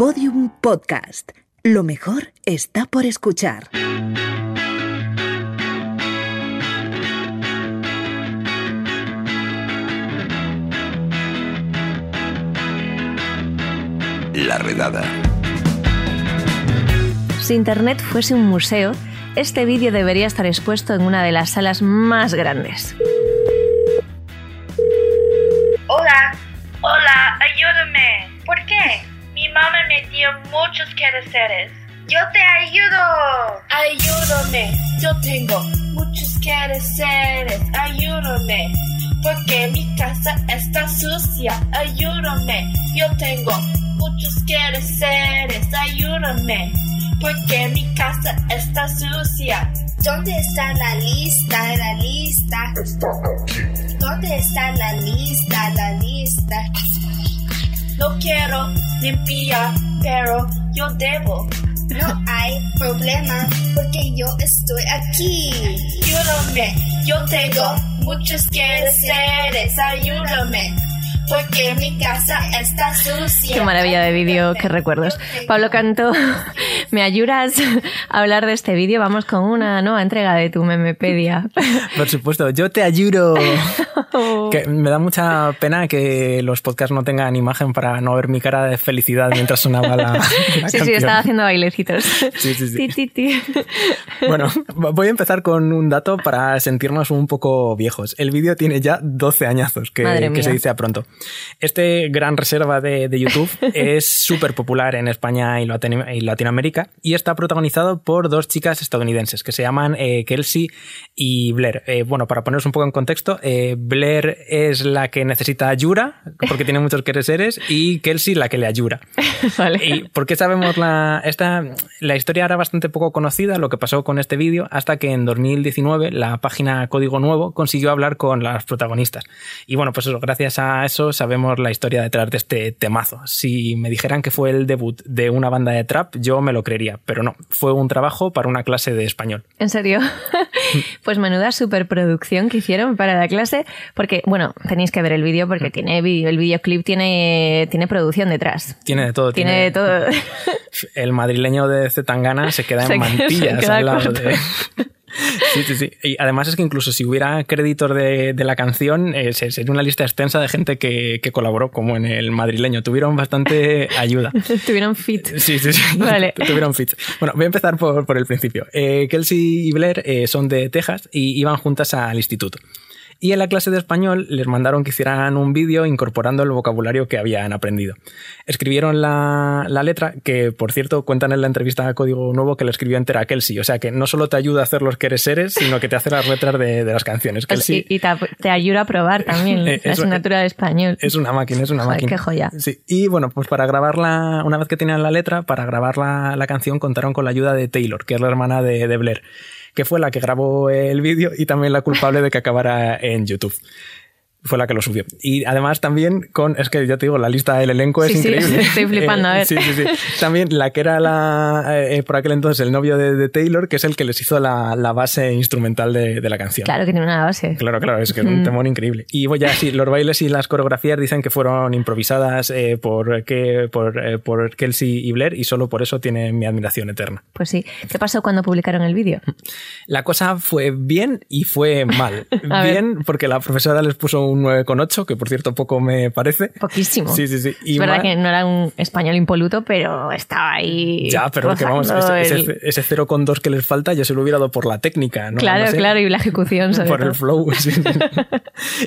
Podium Podcast. Lo mejor está por escuchar. La redada. Si Internet fuese un museo, este vídeo debería estar expuesto en una de las salas más grandes. Quehaceres. Yo te ayudo. Ayúdame, yo tengo muchos quehaceres. Ayúdame, porque mi casa está sucia. Ayúdame, yo tengo muchos quehaceres. Ayúdame, porque mi casa está sucia. ¿Dónde está la lista? La lista. ¿Dónde está la lista? La lista. No quiero limpiar, pero yo debo. No hay problema porque yo estoy aquí. Ayúdame, yo tengo muchos quehaceres. Ayúdame. Porque mi casa está sucia. Qué maravilla de vídeo, qué recuerdos. Pablo Canto, ¿me ayudas a hablar de este vídeo? Vamos con una nueva entrega de tu memepedia. Por supuesto, yo te ayudo. Que me da mucha pena que los podcasts no tengan imagen para no ver mi cara de felicidad mientras sonaba la, la Sí, sí, estaba haciendo bailecitos. Sí, sí, sí. Ti, ti, ti. Bueno, voy a empezar con un dato para sentirnos un poco viejos. El vídeo tiene ya 12 añazos, que, se dice a pronto. Este gran reserva de, de YouTube es súper popular en España y, Latino- y Latinoamérica y está protagonizado por dos chicas estadounidenses que se llaman eh, Kelsey y Blair. Eh, bueno, para poneros un poco en contexto, eh, Blair es la que necesita ayuda porque tiene muchos quereseres y Kelsey la que le ayuda. Vale. ¿Y por qué sabemos la, esta, la historia era bastante poco conocida, lo que pasó con este vídeo, hasta que en 2019 la página Código Nuevo consiguió hablar con las protagonistas. Y bueno, pues eso, gracias a eso sabemos la historia detrás de este temazo. Si me dijeran que fue el debut de una banda de trap, yo me lo creería, pero no, fue un trabajo para una clase de español. ¿En serio? Pues menuda superproducción que hicieron para la clase, porque, bueno, tenéis que ver el vídeo porque tiene vídeo, el videoclip tiene, tiene producción detrás. Tiene de todo. Tiene de todo. El madrileño de Zetangana se queda en Se mantillas queda al lado de... Sí, sí, sí. Y además es que incluso si hubiera créditos de, de la canción, eh, se- sería una lista extensa de gente que, que colaboró, como en el madrileño. Tuvieron bastante ayuda. Tuvieron fit. Sí, sí, sí. Vale. Tuvieron fits. Bueno, voy a empezar por, por el principio. Eh, Kelsey y Blair eh, son de Texas y iban juntas al instituto. Y en la clase de español les mandaron que hicieran un vídeo incorporando el vocabulario que habían aprendido. Escribieron la, la letra, que por cierto cuentan en la entrevista a Código Nuevo que la escribió entera Kelsey. O sea que no solo te ayuda a hacer los que eres seres, sino que te hace las letras de, de las canciones. Kelsey Y, y te, te ayuda a probar también Eh, la asignatura de español. es una máquina, es una Joder, máquina. qué joya. Sí. Y bueno, pues para grabarla, una vez que tenían la letra, para grabar la, la canción contaron con la ayuda de Taylor, que es la hermana de, de Blair, que fue la que grabó el vídeo y también la culpable de que acabara en YouTube. Fue la que lo subió. Y además también con, es que ya te digo, la lista del elenco es Sí, sí, increíble. estoy flipando, a ver. Sí, sí, sí. También la que era la, eh, por aquel entonces el novio de, de Taylor, que es el que les hizo la, la base instrumental de, de la canción. Claro que tiene una base. Claro, claro, es que es un temor increíble. Y bueno, ya sí, los bailes y las coreografías dicen que fueron improvisadas eh, por, que, por, eh, por Kelsey y Blair y solo por eso tienen mi admiración eterna. Pues sí. ¿Qué pasó cuando publicaron el vídeo? La cosa fue bien y fue mal. Ver. bien porque la profesora les puso un 9,8, que por cierto poco me parece. Poquísimo. Sí, sí, sí. Y es verdad que no era un español impoluto, pero estaba ahí. Ya, pero que vamos, ese, el- ese, ese 0,2 que les falta yo se lo hubiera dado por la técnica. ¿no? Claro, No sé. claro, y la ejecución sobre por el flow. sí.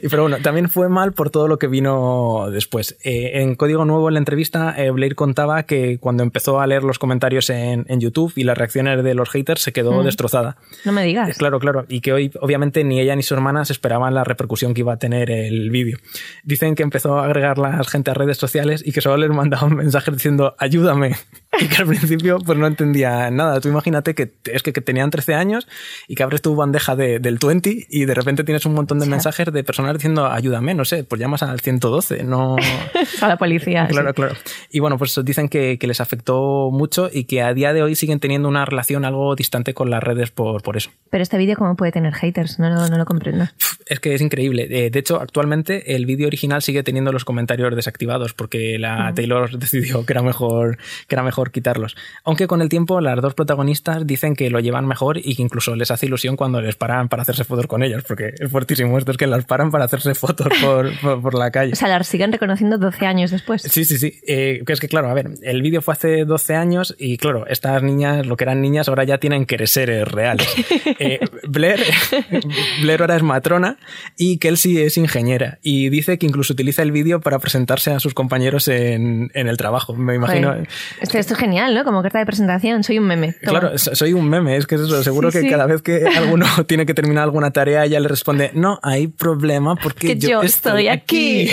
Y, Pero bueno, también fue mal por todo lo que vino después. Eh, en Código Nuevo, en la entrevista, eh, Blair contaba que cuando empezó a leer los comentarios en, en YouTube y las reacciones de los haters, se quedó Mm. destrozada. No me digas. Eh, Claro, claro. Y que hoy, obviamente, ni ella ni su hermana se esperaban la repercusión que iba a tener el vídeo. Dicen que empezó a agregar la gente a redes sociales y que solo les mandaba un mensaje diciendo ayúdame. y que al principio pues no entendía nada. Tú imagínate que es que, tenían 13 años y que abres tu bandeja de, del 20 y de repente tienes un montón de mensajes de personas diciendo ayúdame, no sé, pues llamas al 112, no... a la policía. Claro, claro. Y bueno, pues dicen que, que, les afectó mucho y que a día de hoy siguen teniendo una relación algo distante con las redes por, por eso. Pero este vídeo, ¿cómo puede tener haters? No, no, no lo comprendo. Es que es increíble. Eh, de hecho, actualmente el vídeo original sigue teniendo los comentarios desactivados porque la Taylor decidió que era mejor que era mejor quitarlos. Aunque con el tiempo las dos protagonistas dicen que lo llevan mejor y que incluso les hace ilusión cuando les paran para hacerse fotos con ellos, porque es fuertísimo esto es que las paran para hacerse fotos por, por, la calle. O sea, las siguen reconociendo 12 años después. Sí, sí, sí. Eh, es que claro, a ver, el vídeo fue hace 12 años y claro, estas niñas, lo que eran niñas, ahora ya tienen que ser reales. Eh, Blair, Blair ahora es matrona y Kelsey es ingeniera y dice que incluso utiliza el vídeo para presentarse a sus compañeros en, en el trabajo. Me imagino. Esto, es genial, ¿no? Como carta de presentación, soy un meme. Claro, soy un meme, es que es eso. Seguro que cada vez que alguno tiene que terminar alguna tarea, ella le responde, no hay problema porque yo, estoy aquí.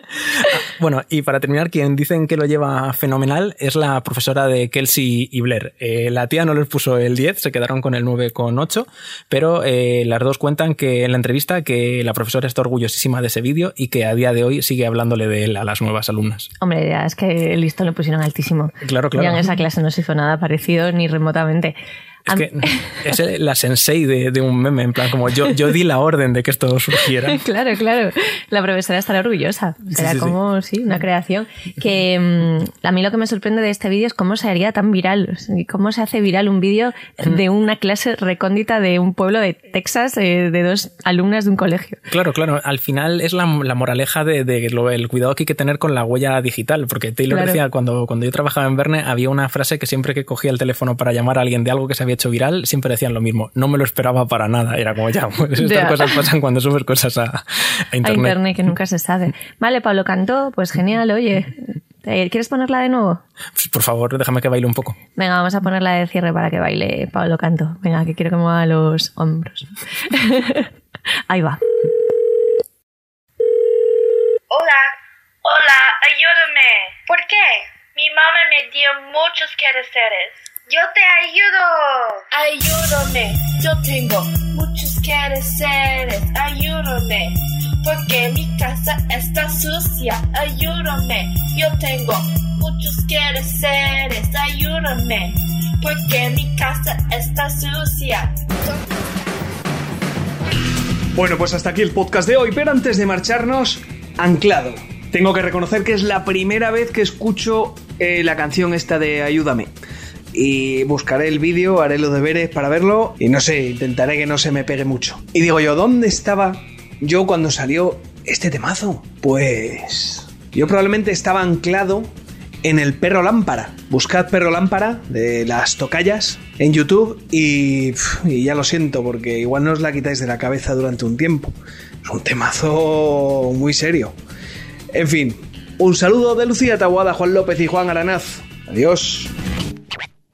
bueno, y para terminar, quien dicen que lo lleva fenomenal es la profesora de Kelsey y Blair. Eh, la tía no les puso el 10, se quedaron con el 9,8, pero eh, las dos cuentan que en la entrevista que la profesora está orgullosísima de ese vídeo y que a día de hoy sigue hablándole de él a las nuevas alumnas. Hombre, ya es que el listo lo pusieron altísimo. Claro, claro. Ya en esa clase no se hizo nada parecido ni remotamente. Es que es la sensei de, un meme, en plan, como yo, yo di la orden de que esto surgiera. claro, claro. La profesora estará orgullosa. Será como, sí. una creación. Que mm, a mí lo que me sorprende de este vídeo es cómo se haría tan viral. Cómo se hace viral un vídeo de una clase recóndita de un pueblo de Texas, eh, de dos alumnas de un colegio. Claro, claro. Al final es la, moraleja de, lo, el cuidado que hay que tener con la huella digital. Porque Taylor decía, cuando, cuando yo trabajaba en Verne, había una frase que siempre que cogía el teléfono para llamar a alguien de algo que se había hecho viral, siempre decían lo mismo. No me lo esperaba para nada. Era como ya, pues estas cosas pasan cuando subes cosas a, internet. A internet que nunca se sabe. Vale, Pablo cantó, pues genial, oye. ¿Quieres ponerla de nuevo? Pues, por favor, déjame que baile un poco. Venga, vamos a ponerla de cierre para que baile Pablo Canto. Venga, que quiero que mueva los hombros. Ahí va. Hola, hola, ayúdame. ¿Por qué? Mi mamá me dio muchos quehaceres. Yo te ayudo. Ayúdame, yo tengo muchos quehaceres. Ayúdame, porque mi casa está sucia. Ayúdame, yo tengo muchos quehaceres. Ayúdame, porque mi casa está sucia. Bueno, pues hasta aquí el podcast de hoy, pero antes de marcharnos, anclado. Tengo que reconocer que es la primera vez que escucho eh, la canción esta de Ayúdame y buscaré el vídeo, haré los deberes para verlo y no sé, intentaré que no se me pegue mucho. Y digo yo, ¿dónde estaba yo cuando salió este temazo? Pues yo probablemente estaba anclado en el perro lámpara. Buscad perro lámpara de las tocallas en YouTube y, y, ya lo siento porque igual no os la quitáis de la cabeza durante un tiempo. Es un temazo muy serio. En fin, un saludo de Lucía Taguada, Juan López y Juan Aranaz. Adiós.